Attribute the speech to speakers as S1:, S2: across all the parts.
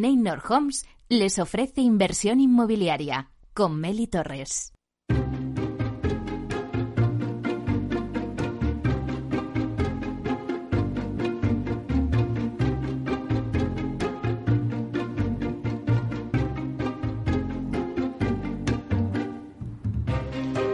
S1: Neynor Homes les ofrece inversión inmobiliaria con Meli Torres.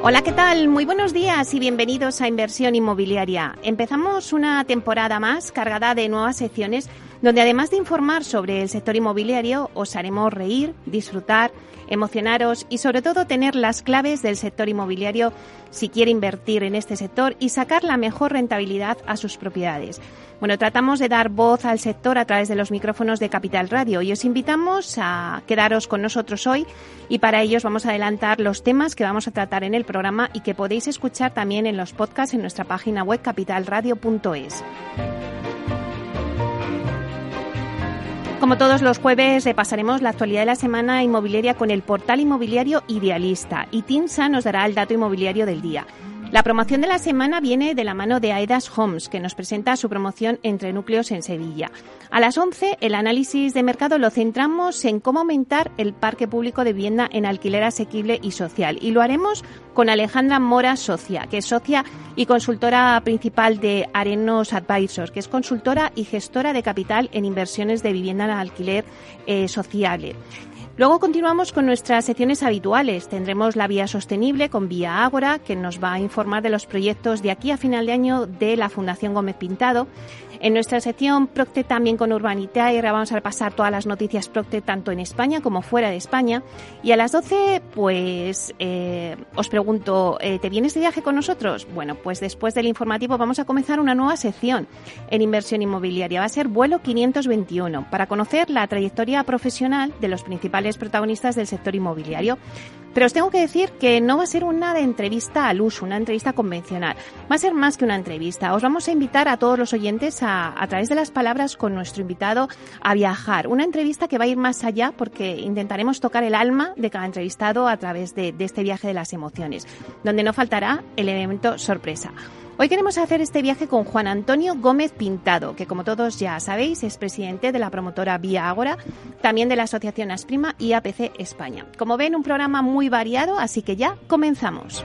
S2: Hola, ¿qué tal? Muy buenos días y bienvenidos a Inversión Inmobiliaria. Empezamos una temporada más cargada de nuevas secciones donde además de informar sobre el sector inmobiliario, os haremos reír, disfrutar, emocionaros y sobre todo tener las claves del sector inmobiliario si quiere invertir en este sector y sacar la mejor rentabilidad a sus propiedades. Bueno, tratamos de dar voz al sector a través de los micrófonos de Capital Radio y os invitamos a quedaros con nosotros hoy y para ellos vamos a adelantar los temas que vamos a tratar en el programa y que podéis escuchar también en los podcasts en nuestra página web capitalradio.es. Como todos los jueves, repasaremos la actualidad de la semana inmobiliaria con el portal inmobiliario Idealista y Tinsa nos dará el dato inmobiliario del día. La promoción de la semana viene de la mano de Aedas Homes, que nos presenta su promoción entre núcleos en Sevilla. A las 11, el análisis de mercado lo centramos en cómo aumentar el parque público de vivienda en alquiler asequible y social. Y lo haremos con Alejandra Mora Socia, que es socia y consultora principal de Arenos Advisors, que es consultora y gestora de capital en inversiones de vivienda en alquiler eh, social. Luego continuamos con nuestras secciones habituales. Tendremos la vía sostenible con Vía Ágora, que nos va a informar de los proyectos de aquí a final de año de la Fundación Gómez Pintado. En nuestra sección Procte también con Urbanitae vamos a repasar todas las noticias Procte tanto en España como fuera de España. Y a las 12, pues eh, os pregunto, eh, ¿te vienes de viaje con nosotros? Bueno, pues después del informativo vamos a comenzar una nueva sección en inversión inmobiliaria. Va a ser vuelo 521 para conocer la trayectoria profesional de los principales protagonistas del sector inmobiliario. Pero os tengo que decir que no va a ser una de entrevista al uso, una entrevista convencional. Va a ser más que una entrevista. Os vamos a invitar a todos los oyentes a, a través de las palabras con nuestro invitado a viajar. Una entrevista que va a ir más allá porque intentaremos tocar el alma de cada entrevistado a través de, de este viaje de las emociones, donde no faltará el elemento sorpresa. Hoy queremos hacer este viaje con Juan Antonio Gómez Pintado, que como todos ya sabéis es presidente de la promotora Vía Ágora, también de la Asociación Asprima y APC España. Como ven, un programa muy variado, así que ya comenzamos.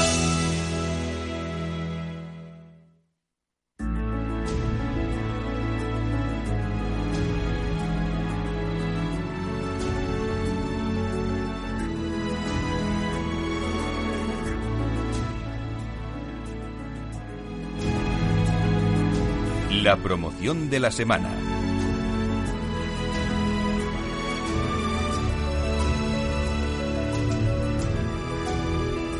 S3: La promoción de la semana.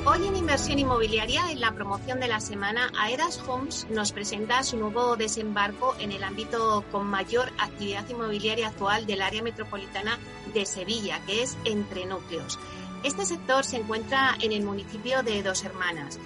S4: Hoy en Inversión Inmobiliaria, en la promoción de la semana, Aedas Homes nos presenta su nuevo desembarco en el ámbito con mayor actividad inmobiliaria actual del área metropolitana de Sevilla, que es Entre Núcleos. Este sector se encuentra en el municipio de Dos Hermanas,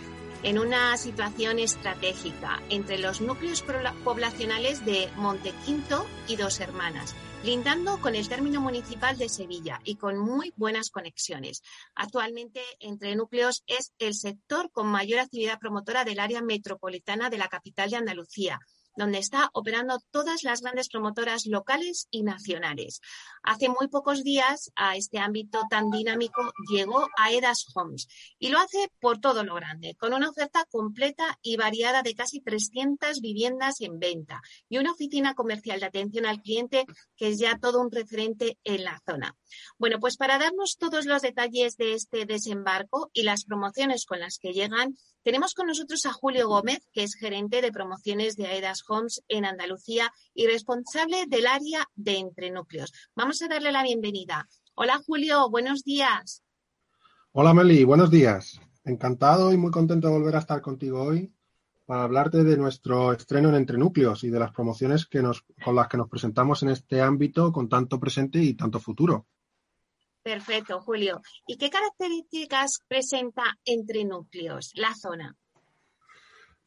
S4: en una situación estratégica entre los núcleos poblacionales de Montequinto y Dos Hermanas, lindando con el término municipal de Sevilla y con muy buenas conexiones. Actualmente, entre núcleos es el sector con mayor actividad promotora del área metropolitana de la capital de Andalucía, donde está operando todas las grandes promotoras locales y nacionales. Hace muy pocos días a este ámbito tan dinámico llegó Aedas Homes y lo hace por todo lo grande, con una oferta completa y variada de casi 300 viviendas en venta y una oficina comercial de atención al cliente que es ya todo un referente en la zona. Bueno, pues para darnos todos los detalles de este desembarco y las promociones con las que llegan, tenemos con nosotros a Julio Gómez, que es gerente de promociones de Aedas Homes en Andalucía y responsable del área de entrenúcleos. Vamos a darle la bienvenida. Hola Julio, buenos días.
S5: Hola Meli, buenos días. Encantado y muy contento de volver a estar contigo hoy para hablarte de nuestro estreno en Entrenúcleos y de las promociones que nos, con las que nos presentamos en este ámbito con tanto presente y tanto futuro.
S4: Perfecto, Julio. ¿Y qué características presenta entre núcleos la zona?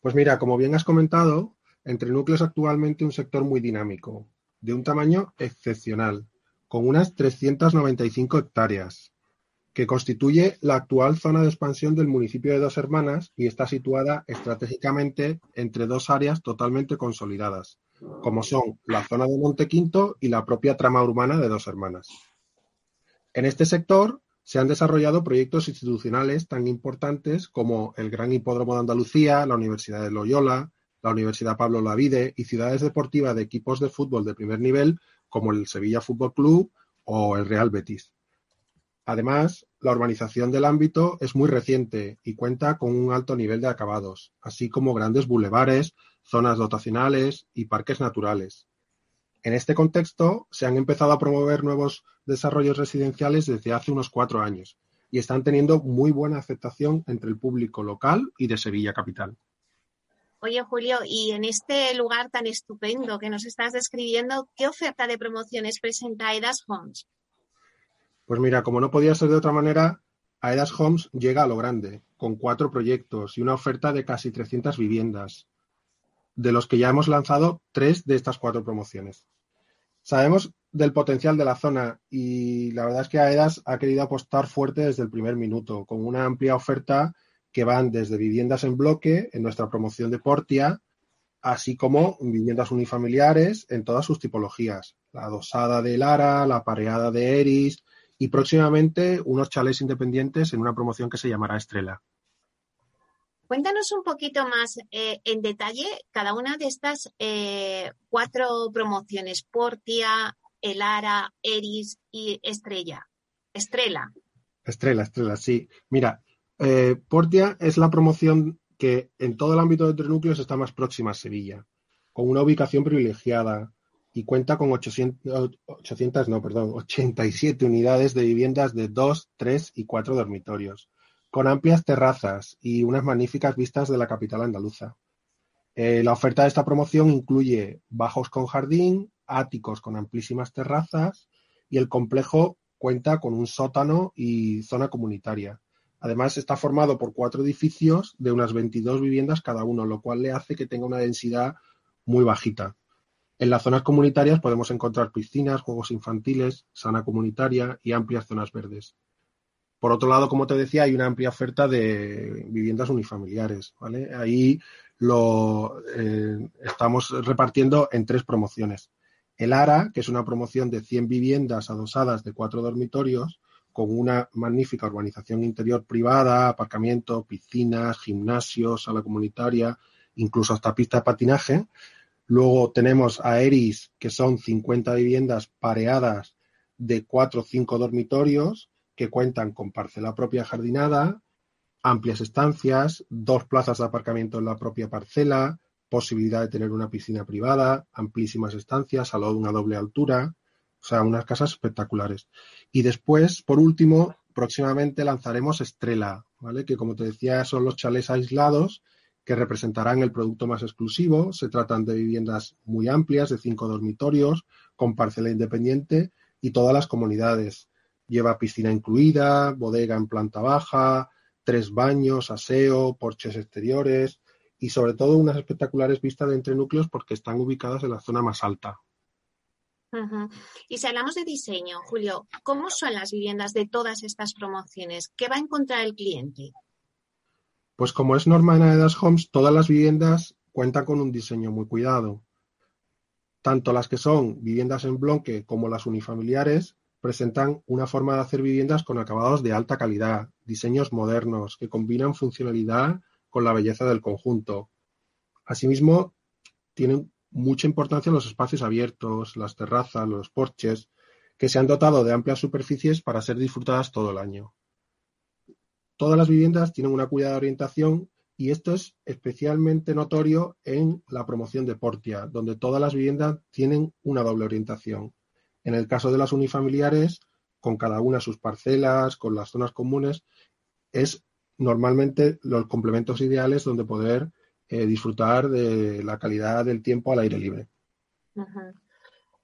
S5: Pues mira, como bien has comentado, entre núcleos actualmente un sector muy dinámico, de un tamaño excepcional, con unas 395 hectáreas, que constituye la actual zona de expansión del municipio de Dos Hermanas y está situada estratégicamente entre dos áreas totalmente consolidadas, como son la zona de Montequinto y la propia trama urbana de Dos Hermanas. En este sector se han desarrollado proyectos institucionales tan importantes como el Gran Hipódromo de Andalucía, la Universidad de Loyola, la Universidad Pablo Lavide y ciudades deportivas de equipos de fútbol de primer nivel como el Sevilla Fútbol Club o el Real Betis. Además, la urbanización del ámbito es muy reciente y cuenta con un alto nivel de acabados, así como grandes bulevares, zonas dotacionales y parques naturales. En este contexto, se han empezado a promover nuevos desarrollos residenciales desde hace unos cuatro años y están teniendo muy buena aceptación entre el público local y de Sevilla Capital.
S4: Oye, Julio, y en este lugar tan estupendo que nos estás describiendo, ¿qué oferta de promociones presenta Edas Homes?
S5: Pues mira, como no podía ser de otra manera, Aedas Homes llega a lo grande, con cuatro proyectos y una oferta de casi 300 viviendas, de los que ya hemos lanzado tres de estas cuatro promociones. Sabemos del potencial de la zona y la verdad es que AEDAS ha querido apostar fuerte desde el primer minuto, con una amplia oferta que van desde viviendas en bloque en nuestra promoción de Portia, así como viviendas unifamiliares en todas sus tipologías, la dosada de Lara, la pareada de Eris y próximamente unos chalés independientes en una promoción que se llamará Estrella.
S4: Cuéntanos un poquito más eh, en detalle cada una de estas eh, cuatro promociones, Portia, Elara, Eris y Estrella. Estrella.
S5: Estrella, Estrella, sí. Mira, eh, Portia es la promoción que en todo el ámbito de tres núcleos está más próxima a Sevilla, con una ubicación privilegiada y cuenta con 800, 800 no, perdón, 87 unidades de viviendas de 2, 3 y 4 dormitorios con amplias terrazas y unas magníficas vistas de la capital andaluza. Eh, la oferta de esta promoción incluye bajos con jardín, áticos con amplísimas terrazas y el complejo cuenta con un sótano y zona comunitaria. Además, está formado por cuatro edificios de unas 22 viviendas cada uno, lo cual le hace que tenga una densidad muy bajita. En las zonas comunitarias podemos encontrar piscinas, juegos infantiles, sana comunitaria y amplias zonas verdes. Por otro lado, como te decía, hay una amplia oferta de viviendas unifamiliares. Ahí lo eh, estamos repartiendo en tres promociones. El ARA, que es una promoción de 100 viviendas adosadas de cuatro dormitorios, con una magnífica urbanización interior privada, aparcamiento, piscinas, gimnasios, sala comunitaria, incluso hasta pista de patinaje. Luego tenemos a Eris, que son 50 viviendas pareadas de cuatro o cinco dormitorios que cuentan con parcela propia jardinada, amplias estancias, dos plazas de aparcamiento en la propia parcela, posibilidad de tener una piscina privada, amplísimas estancias, a una doble altura, o sea, unas casas espectaculares. Y después, por último, próximamente lanzaremos Estrella, ¿vale? Que como te decía, son los chalés aislados que representarán el producto más exclusivo. Se tratan de viviendas muy amplias, de cinco dormitorios, con parcela independiente y todas las comunidades. Lleva piscina incluida, bodega en planta baja, tres baños, aseo, porches exteriores y sobre todo unas espectaculares vistas de entre núcleos porque están ubicadas en la zona más alta.
S2: Y si hablamos de diseño, Julio, ¿cómo son las viviendas de todas estas promociones? ¿Qué va a encontrar el cliente?
S5: Pues como es norma en Aedas Homes, todas las viviendas cuentan con un diseño muy cuidado. Tanto las que son viviendas en bloque como las unifamiliares presentan una forma de hacer viviendas con acabados de alta calidad, diseños modernos que combinan funcionalidad con la belleza del conjunto. Asimismo, tienen mucha importancia los espacios abiertos, las terrazas, los porches, que se han dotado de amplias superficies para ser disfrutadas todo el año. Todas las viviendas tienen una cuidada orientación y esto es especialmente notorio en la promoción de Portia, donde todas las viviendas tienen una doble orientación. En el caso de las unifamiliares, con cada una sus parcelas, con las zonas comunes, es normalmente los complementos ideales donde poder eh, disfrutar de la calidad del tiempo al aire libre.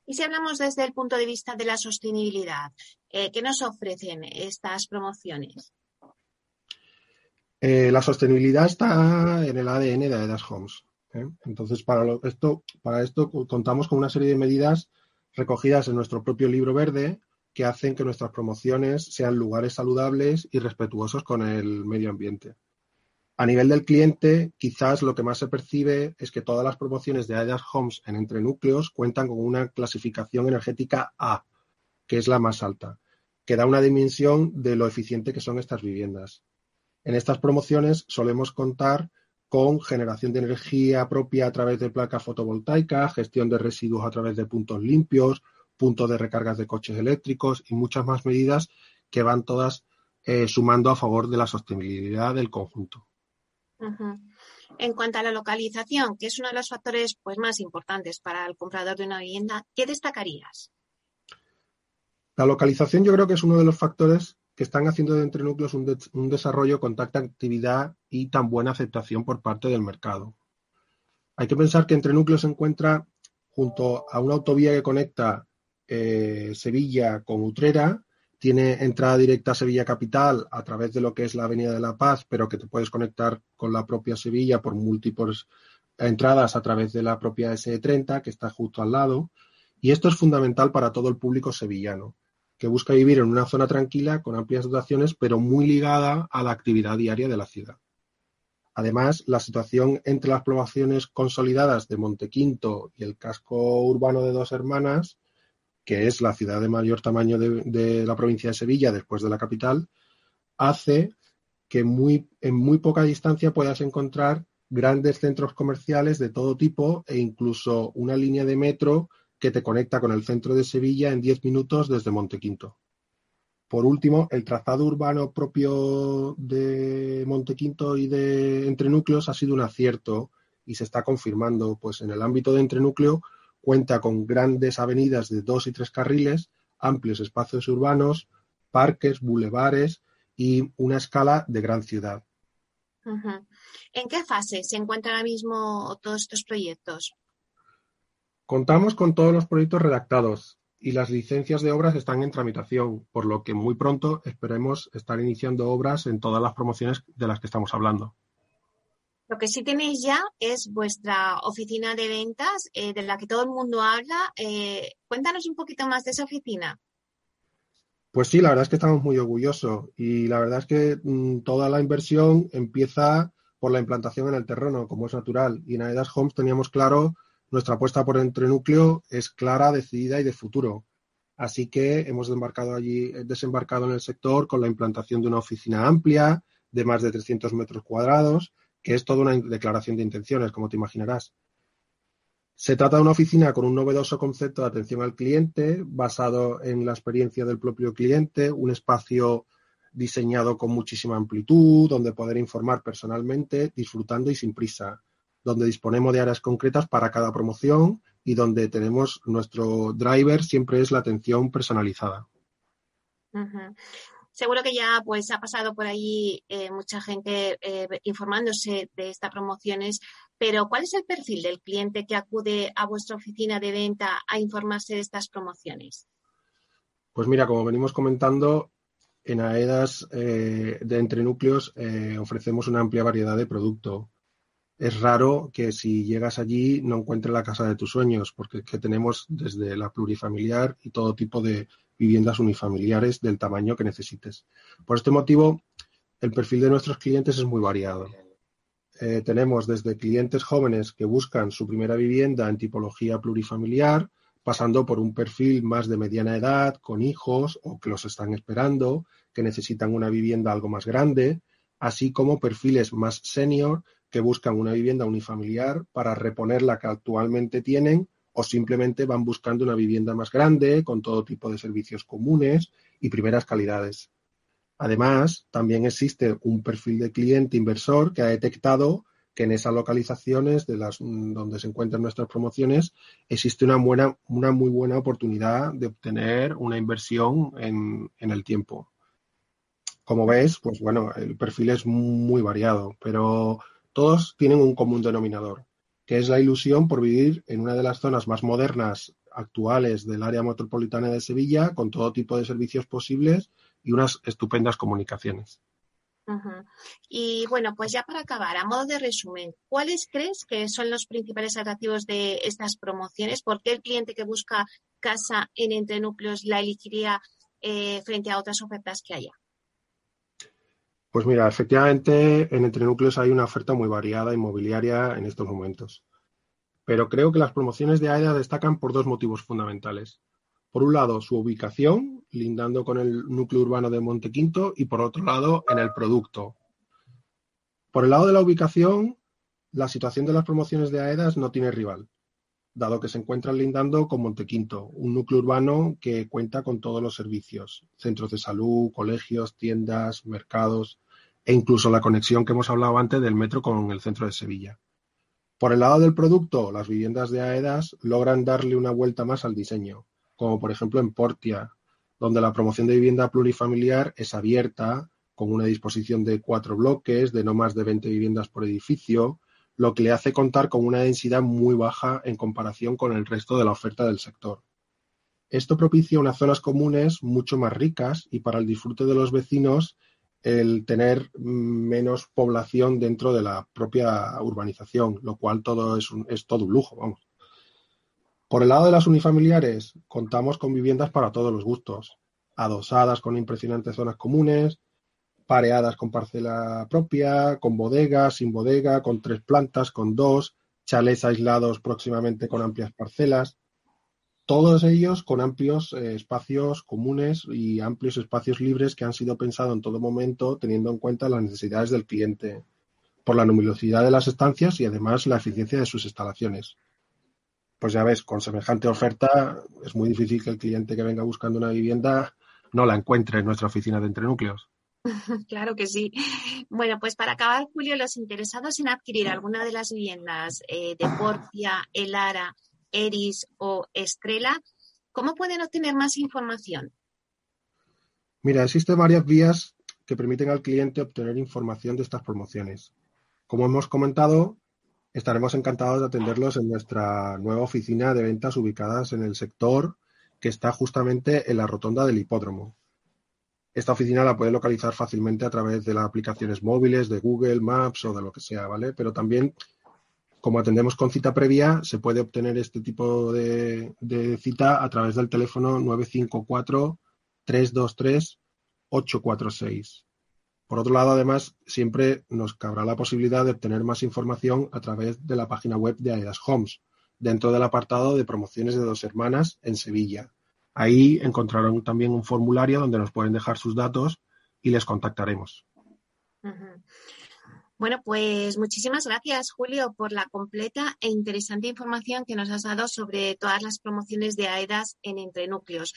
S2: Y si hablamos desde el punto de vista de la sostenibilidad, eh, ¿qué nos ofrecen estas promociones?
S5: Eh, la sostenibilidad está en el ADN de Aedas Homes. Entonces, para, esto, para esto contamos con una serie de medidas recogidas en nuestro propio libro verde que hacen que nuestras promociones sean lugares saludables y respetuosos con el medio ambiente. A nivel del cliente, quizás lo que más se percibe es que todas las promociones de Aedas Homes en entre núcleos cuentan con una clasificación energética A, que es la más alta, que da una dimensión de lo eficiente que son estas viviendas. En estas promociones solemos contar con generación de energía propia a través de placas fotovoltaicas, gestión de residuos a través de puntos limpios, puntos de recargas de coches eléctricos y muchas más medidas que van todas eh, sumando a favor de la sostenibilidad del conjunto.
S2: En cuanto a la localización, que es uno de los factores pues, más importantes para el comprador de una vivienda, ¿qué destacarías?
S5: La localización yo creo que es uno de los factores que están haciendo de Entre Núcleos un, desarrollo con tanta actividad y tan buena aceptación por parte del mercado. Hay que pensar que Entre Núcleos se encuentra junto a una autovía que conecta eh, Sevilla con Utrera, tiene entrada directa a Sevilla Capital a través de lo que es la Avenida de la Paz, pero que te puedes conectar con la propia Sevilla por múltiples entradas a través de la propia SE30, que está justo al lado. Y esto es fundamental para todo el público sevillano, que busca vivir en una zona tranquila, con amplias dotaciones, pero muy ligada a la actividad diaria de la ciudad. Además, la situación entre las poblaciones consolidadas de Montequinto y el casco urbano de Dos Hermanas que es la ciudad de mayor tamaño de, la provincia de Sevilla después de la capital, hace que muy, en muy poca distancia puedas encontrar grandes centros comerciales de todo tipo e incluso una línea de metro que te conecta con el centro de Sevilla en 10 minutos desde Montequinto. Por último, el trazado urbano propio de Montequinto y de Entrenúcleos ha sido un acierto y se está confirmando, pues en el ámbito de Entrenúcleo Cuenta con grandes avenidas de dos y tres carriles, amplios espacios urbanos, parques, bulevares y una escala de gran ciudad.
S2: ¿En qué fase se encuentran ahora mismo todos estos proyectos?
S5: Contamos con todos los proyectos redactados y las licencias de obras están en tramitación, por lo que muy pronto esperemos estar iniciando obras en todas las promociones de las que estamos hablando.
S2: Lo que sí tenéis ya es vuestra oficina de ventas eh, de la que todo el mundo habla. Eh, cuéntanos un poquito más de esa oficina.
S5: Pues sí, la verdad es que estamos muy orgullosos y la verdad es que mm, toda la inversión empieza por la implantación en el terreno, como es natural. Y en Aedas Homes teníamos claro, nuestra apuesta por entrenúcleo es clara, decidida y de futuro. Así que hemos desembarcado allí, desembarcado en el sector con la implantación de una oficina amplia de más de 300 metros cuadrados, que es toda una declaración de intenciones, como te imaginarás. Se trata de una oficina con un novedoso concepto de atención al cliente, basado en la experiencia del propio cliente, un espacio diseñado con muchísima amplitud, donde poder informar personalmente, disfrutando y sin prisa, donde disponemos de áreas concretas para cada promoción y donde tenemos nuestro driver siempre es la atención personalizada.
S2: Seguro que ya pues ha pasado por ahí eh, mucha gente eh, informándose de estas promociones, pero ¿cuál es el perfil del cliente que acude a vuestra oficina de venta a informarse de estas promociones?
S5: Pues mira, como venimos comentando, en AEDAS eh, de entre núcleos ofrecemos una amplia variedad de producto es raro que si llegas allí no encuentres la casa de tus sueños, porque tenemos desde la plurifamiliar y todo tipo de viviendas unifamiliares del tamaño que necesites. Por este motivo, el perfil de nuestros clientes es muy variado. Eh, tenemos desde clientes jóvenes que buscan su primera vivienda en tipología plurifamiliar, pasando por un perfil más de mediana edad, con hijos o que los están esperando, que necesitan una vivienda algo más grande, así como perfiles más senior que buscan una vivienda unifamiliar para reponer la que actualmente tienen o simplemente van buscando una vivienda más grande con todo tipo de servicios comunes y primeras calidades. Además, también existe un perfil de cliente inversor que ha detectado que en esas localizaciones de las mm, donde se encuentran nuestras promociones existe una buena, una muy buena oportunidad de obtener una inversión en, en el tiempo. Como ves, pues bueno, el perfil es muy variado, pero todos tienen un común denominador, que es la ilusión por vivir en una de las zonas más modernas actuales del área metropolitana de Sevilla, con todo tipo de servicios posibles y unas estupendas comunicaciones.
S2: Y bueno, pues ya para acabar, a modo de resumen, ¿cuáles crees que son los principales atractivos de estas promociones? ¿Por qué el cliente que busca casa en entrenúcleos la elegiría eh, frente a otras ofertas que haya?
S5: Pues mira, efectivamente en Entre Núcleos hay una oferta muy variada inmobiliaria en estos momentos. Pero creo que las promociones de AEDA destacan por dos motivos fundamentales. Por un lado, su ubicación, lindando con el núcleo urbano de Montequinto, y por otro lado, en el producto. Por el lado de la ubicación, la situación de las promociones de AEDAS no tiene rival, dado que se encuentran lindando con Montequinto, un núcleo urbano que cuenta con todos los servicios, centros de salud, colegios, tiendas, mercados, e incluso la conexión que hemos hablado antes del metro con el centro de Sevilla. Por el lado del producto, las viviendas de AEDAS logran darle una vuelta más al diseño, como por ejemplo en Portia, donde la promoción de vivienda plurifamiliar es abierta, con una disposición de cuatro bloques, de no más de 20 viviendas por edificio, lo que le hace contar con una densidad muy baja en comparación con el resto de la oferta del sector. Esto propicia unas zonas comunes mucho más ricas y para el disfrute de los vecinos el tener menos población dentro de la propia urbanización, lo cual todo es, un, es todo un lujo, vamos. Por el lado de las unifamiliares, contamos con viviendas para todos los gustos, adosadas con impresionantes zonas comunes, pareadas con parcela propia, con bodega, sin bodega, con tres plantas, con dos, chalés aislados próximamente con amplias parcelas todos ellos con amplios eh, espacios comunes y amplios espacios libres que han sido pensados en todo momento teniendo en cuenta las necesidades del cliente por la numerosidad de las estancias y además la eficiencia de sus instalaciones. Pues ya ves, con semejante oferta es muy difícil que el cliente que venga buscando una vivienda no la encuentre en nuestra oficina de entrenúcleos.
S2: Claro que sí. Bueno, pues para acabar, Julio, los interesados en adquirir alguna de las viviendas eh, de Portia, Elara, Eris o Estrella, ¿cómo pueden obtener más información?
S5: Mira, existen varias vías que permiten al cliente obtener información de estas promociones. Como hemos comentado, estaremos encantados de atenderlos en nuestra nueva oficina de ventas ubicadas en el sector que está justamente en la rotonda del hipódromo. esta oficina la puede localizar fácilmente a través de las aplicaciones móviles, de Google Maps o de lo que sea, ¿vale? Pero también, como atendemos con cita previa, se puede obtener este tipo de, cita a través del teléfono 954-323-846. Por otro lado, además, siempre nos cabrá la posibilidad de obtener más información a través de la página web de Aidas Homes, dentro del apartado de promociones de dos hermanas en Sevilla Ahí encontrarán también un formulario donde nos pueden dejar sus datos y les contactaremos.
S2: Bueno, pues muchísimas gracias, Julio, por la completa e interesante información que nos has dado sobre todas las promociones de AEDAS en Entre Núcleos,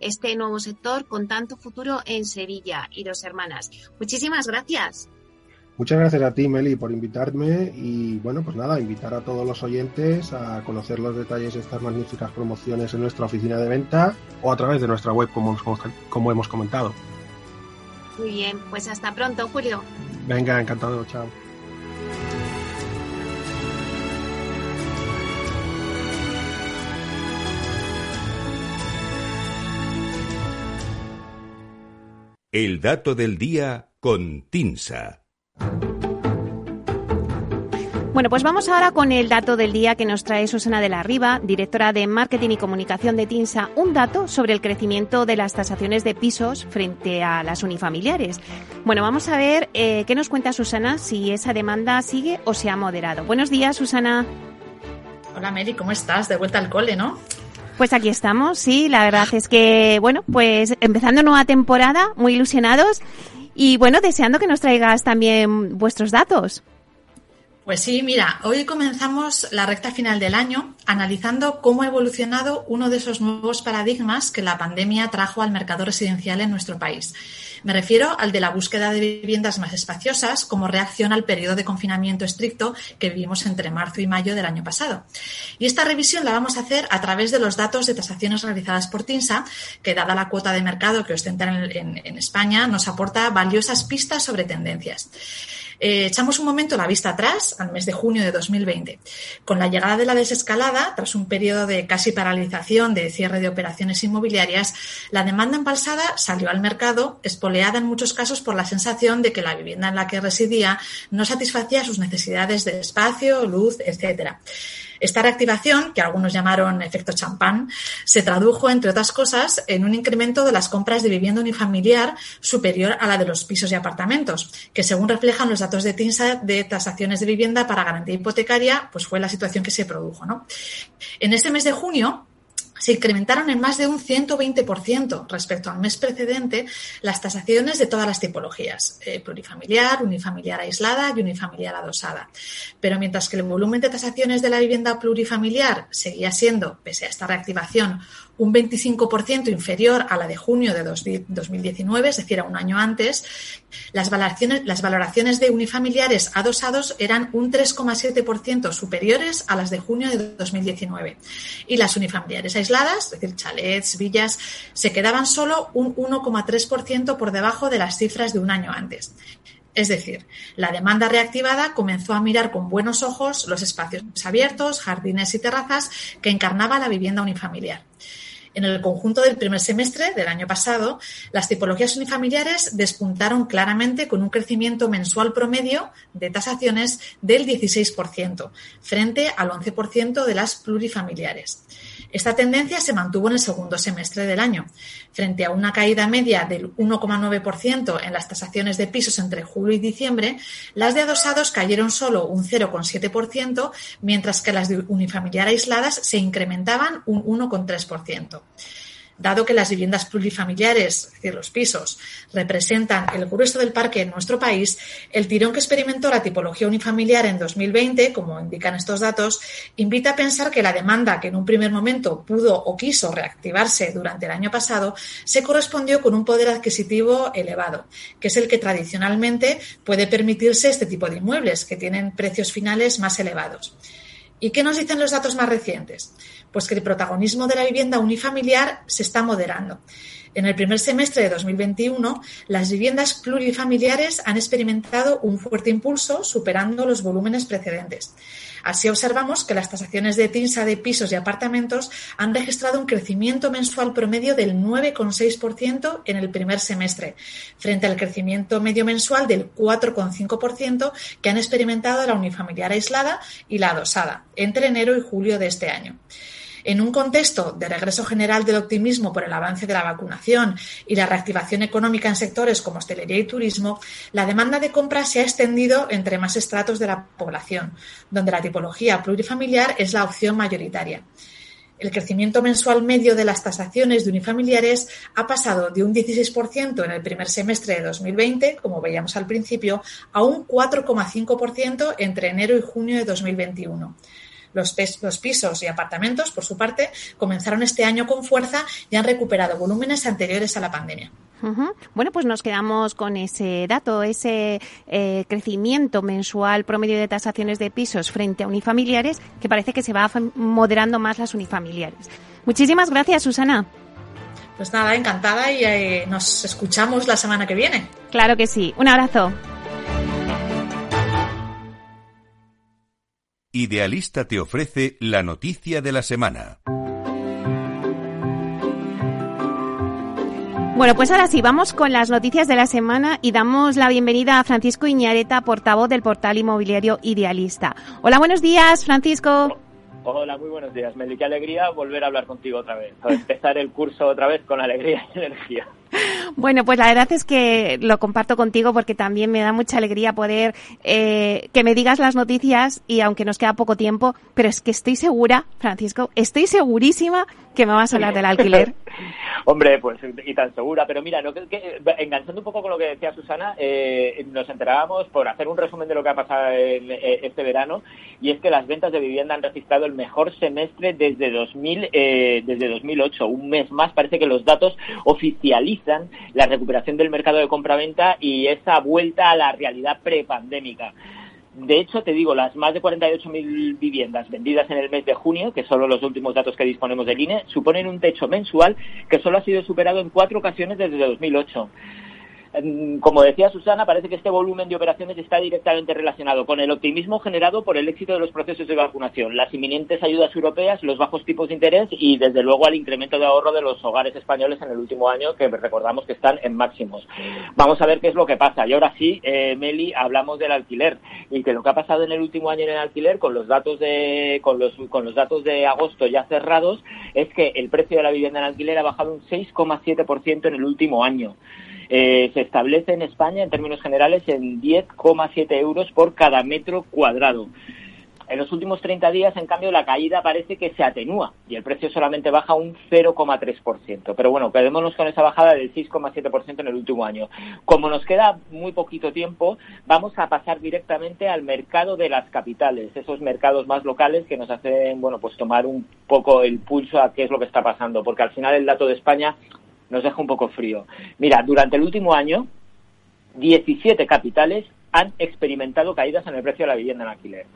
S2: este nuevo sector con tanto futuro en Sevilla y dos hermanas. Muchísimas gracias.
S5: Muchas gracias a ti, Meli, por invitarme y bueno, pues nada, invitar a todos los oyentes a conocer los detalles de estas magníficas promociones en nuestra oficina de venta o a través de nuestra web, como, como hemos comentado.
S2: Muy bien, pues hasta pronto, Julio.
S5: Venga, encantado, chao.
S3: El dato del día con Tinsa.
S2: Bueno, pues vamos ahora con el dato del día que nos trae Susana de la Riva, directora de Marketing y Comunicación de TINSA, un dato sobre el crecimiento de las tasaciones de pisos frente a las unifamiliares. Bueno, vamos a ver eh, qué nos cuenta Susana, si esa demanda sigue o se ha moderado. Buenos días, Susana.
S6: Hola, Mary, ¿cómo estás? De vuelta al cole, ¿no?
S2: Pues aquí estamos, sí, la verdad es que, bueno, pues empezando nueva temporada, muy ilusionados y bueno, deseando que nos traigas también vuestros datos.
S6: Pues sí, mira, hoy comenzamos la recta final del año analizando cómo ha evolucionado uno de esos nuevos paradigmas que la pandemia trajo al mercado residencial en nuestro país. Me refiero al de la búsqueda de viviendas más espaciosas como reacción al periodo de confinamiento estricto que vivimos entre marzo y mayo del año pasado. Y esta revisión la vamos a hacer a través de los datos de tasaciones realizadas por TINSA, que dada la cuota de mercado que ostenta en, en España, nos aporta valiosas pistas sobre tendencias. Eh, echamos un momento la vista atrás al mes de junio de 2020. Con la llegada de la desescalada, tras un periodo de casi paralización de cierre de operaciones inmobiliarias, la demanda empalsada salió al mercado, espoleada en muchos casos por la sensación de que la vivienda en la que residía no satisfacía sus necesidades de espacio, luz, etcétera. Esta reactivación, que algunos llamaron efecto champán, se tradujo, entre otras cosas, en un incremento de las compras de vivienda unifamiliar superior a la de los pisos y apartamentos, que según reflejan los datos de TINSA de tasaciones de vivienda para garantía hipotecaria, pues fue la situación que se produjo. ¿no? En este mes de junio, se incrementaron en más de un 120% respecto al mes precedente las tasaciones de todas las tipologías, eh, plurifamiliar, unifamiliar aislada y unifamiliar adosada. Pero mientras que el volumen de tasaciones de la vivienda plurifamiliar seguía siendo, pese a esta reactivación, un 25% inferior a la de junio de 2019, es decir, a un año antes, las valoraciones, de unifamiliares adosados eran un 3,7% superiores a las de junio de 2019. Y las unifamiliares aisladas, es decir, chalets, villas, se quedaban solo un 1,3% por debajo de las cifras de un año antes. Es decir, la demanda reactivada comenzó a mirar con buenos ojos los espacios abiertos, jardines y terrazas que encarnaba la vivienda unifamiliar. En el conjunto del primer semestre del año pasado, las tipologías unifamiliares despuntaron claramente con un crecimiento mensual promedio de tasaciones del 16%, frente al 11% de las plurifamiliares. Esta tendencia se mantuvo en el segundo semestre del año, frente a una caída media del 1,9% en las tasaciones de pisos entre julio y diciembre, las de adosados cayeron solo un 0,7%, mientras que las de unifamiliar aisladas se incrementaban un 1,3%. Dado que las viviendas plurifamiliares, es decir, los pisos, representan el grueso del parque en nuestro país, el tirón que experimentó la tipología unifamiliar en 2020, como indican estos datos, invita a pensar que la demanda que en un primer momento pudo o quiso reactivarse durante el año pasado se correspondió con un poder adquisitivo elevado, que es el que tradicionalmente puede permitirse este tipo de inmuebles, que tienen precios finales más elevados. ¿Y qué nos dicen los datos más recientes? Pues que el protagonismo de la vivienda unifamiliar se está moderando. En el primer semestre de 2021, las viviendas plurifamiliares han experimentado un fuerte impulso, superando los volúmenes precedentes. Así observamos que las tasaciones de TINSA de pisos y apartamentos han registrado un crecimiento mensual promedio del 9,6% en el primer semestre, frente al crecimiento medio mensual del 4,5% que han experimentado la unifamiliar aislada y la adosada entre enero y julio de este año. En un contexto de regreso general del optimismo por el avance de la vacunación y la reactivación económica en sectores como hostelería y turismo, la demanda de compra se ha extendido entre más estratos de la población, donde la tipología plurifamiliar es la opción mayoritaria. El crecimiento mensual medio de las tasaciones de unifamiliares ha pasado de un 16% en el primer semestre de 2020, como veíamos al principio, a un 4,5% entre enero y junio de 2021. Los, pisos y apartamentos, por su parte, comenzaron este año con fuerza y han recuperado volúmenes anteriores a la pandemia.
S2: Bueno, pues nos quedamos con ese dato, ese eh, crecimiento mensual promedio de tasaciones de pisos frente a unifamiliares, que parece que se va moderando más las unifamiliares. Muchísimas gracias, Susana.
S6: Pues nada, encantada y eh, nos escuchamos la semana que viene.
S2: Claro que sí. Un abrazo.
S3: Idealista te ofrece la noticia de la semana.
S2: Bueno, pues ahora sí, vamos con las noticias de la semana y damos la bienvenida a Francisco Iñareta, portavoz del portal inmobiliario Idealista. Hola, buenos días, Francisco.
S7: Hola, muy buenos días, Meli. Qué alegría volver a hablar contigo otra vez, a empezar el curso otra vez con alegría y energía.
S2: Bueno, pues la verdad es que lo comparto contigo porque también me da mucha alegría poder eh, que me digas las noticias y aunque nos queda poco tiempo, pero es que estoy segura, Francisco, estoy segurísima que me vas a hablar del alquiler.
S7: Hombre, pues y tan segura, pero mira, no, que, enganchando un poco con lo que decía Susana, eh, nos enterábamos por hacer un resumen de lo que ha pasado en, eh, este verano y es que las ventas de vivienda han registrado el mejor semestre desde 2000, desde 2008, un mes más. Parece que los datos oficializan la recuperación del mercado de compraventa y esa vuelta a la realidad prepandémica. De hecho, te digo, las más de 48.000 viviendas vendidas en el mes de junio, que son los últimos datos que disponemos del INE, suponen un techo mensual que solo ha sido superado en cuatro ocasiones desde 2008. Como decía Susana, parece que este volumen de operaciones está directamente relacionado con el optimismo generado por el éxito de los procesos de vacunación, las inminentes ayudas europeas, los bajos tipos de interés y, desde luego, al incremento de ahorro de los hogares españoles en el último año, que recordamos que están en máximos. Vamos a ver qué es lo que pasa. Y ahora sí, eh, Meli, hablamos del alquiler y que lo que ha pasado en el último año en el alquiler, con los datos de, con los, con los datos de agosto ya cerrados, es que el precio de la vivienda en alquiler ha bajado un 6,7% en el último año. Eh, se establece en España, en términos generales, en 10,7 euros por cada metro cuadrado. En los últimos 30 días, en cambio, la caída parece que se atenúa y el precio solamente baja un 0,3%. Pero bueno, quedémonos con esa bajada del 6,7% en el último año. Como nos queda muy poquito tiempo, vamos a pasar directamente al mercado de las capitales, esos mercados más locales que nos hacen, bueno, pues tomar un poco el pulso a qué es lo que está pasando, porque al final el dato de España nos deja un poco frío. Mira, durante el último año, 17 capitales han experimentado caídas en el precio de la vivienda en alquiler.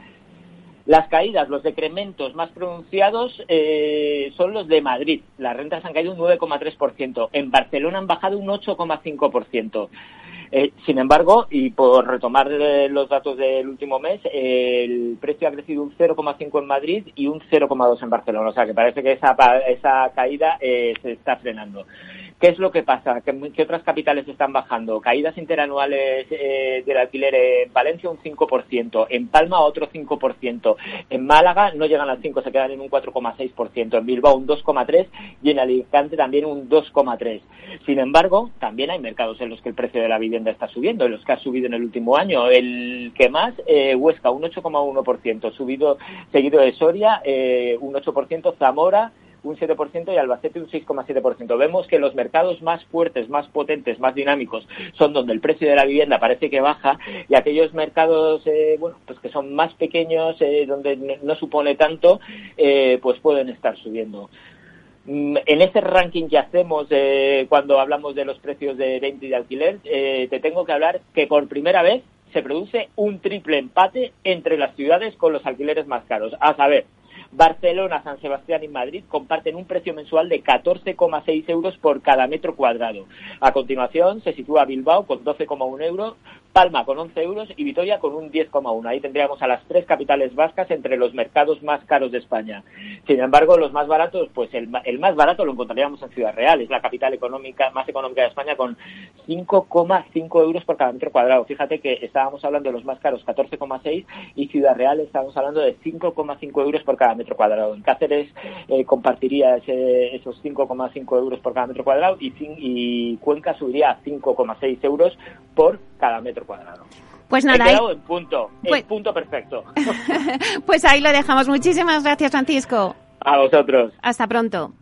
S7: Las caídas, los decrementos más pronunciados eh, son los de Madrid. Las rentas han caído un 9,3%. En Barcelona han bajado un 8,5%. Eh, sin embargo, y por retomar eh, los datos del último mes, el precio ha crecido un 0,5 en Madrid y un 0,2 en Barcelona. O sea que parece que esa, esa caída se está frenando. ¿Qué es lo que pasa? ¿Qué, otras capitales están bajando? Caídas interanuales eh, del alquiler en Valencia un 5%, en Palma otro 5%, en Málaga no llegan al 5, se quedan en un 4,6%, en Bilbao un 2,3% y en Alicante también un 2,3%. Sin embargo, también hay mercados en los que el precio de la vivienda está subiendo, en los que ha subido en el último año. El que más, eh, Huesca un 8,1%, subido seguido de Soria eh, un 8%, Zamora un 7% y Albacete un 6,7%. Vemos que los mercados más fuertes, más potentes, más dinámicos son donde el precio de la vivienda parece que baja y aquellos mercados eh, bueno, pues que son más pequeños, eh, donde no supone tanto, eh, pues pueden estar subiendo. Mm, en ese ranking que hacemos cuando hablamos de los precios de venta y de alquiler, te tengo que hablar que por primera vez se produce un triple empate entre las ciudades con los alquileres más caros. A saber, Barcelona, San Sebastián y Madrid comparten un precio mensual de 14,6 euros por cada metro cuadrado. A continuación se sitúa Bilbao con 12,1 euros, Palma con 11 euros y Vitoria con un 10,1. Ahí tendríamos a las tres capitales vascas entre los mercados más caros de España. Sin embargo, los más baratos, pues el, más barato lo encontraríamos en Ciudad Real, es la capital económica más económica de España con 5,5 euros por cada metro cuadrado. Fíjate que estábamos hablando de los más caros 14,6 y Ciudad Real estábamos hablando de 5,5 euros por cada metro cuadrado. En Cáceres eh, compartiría esos 5,5 euros por cada metro cuadrado y, y Cuenca subiría a 5,6 euros por cada metro cuadrado.
S2: Pues nada,
S7: He en punto, en pues punto perfecto.
S2: pues ahí lo dejamos. Muchísimas gracias, Francisco.
S7: A vosotros.
S2: Hasta pronto.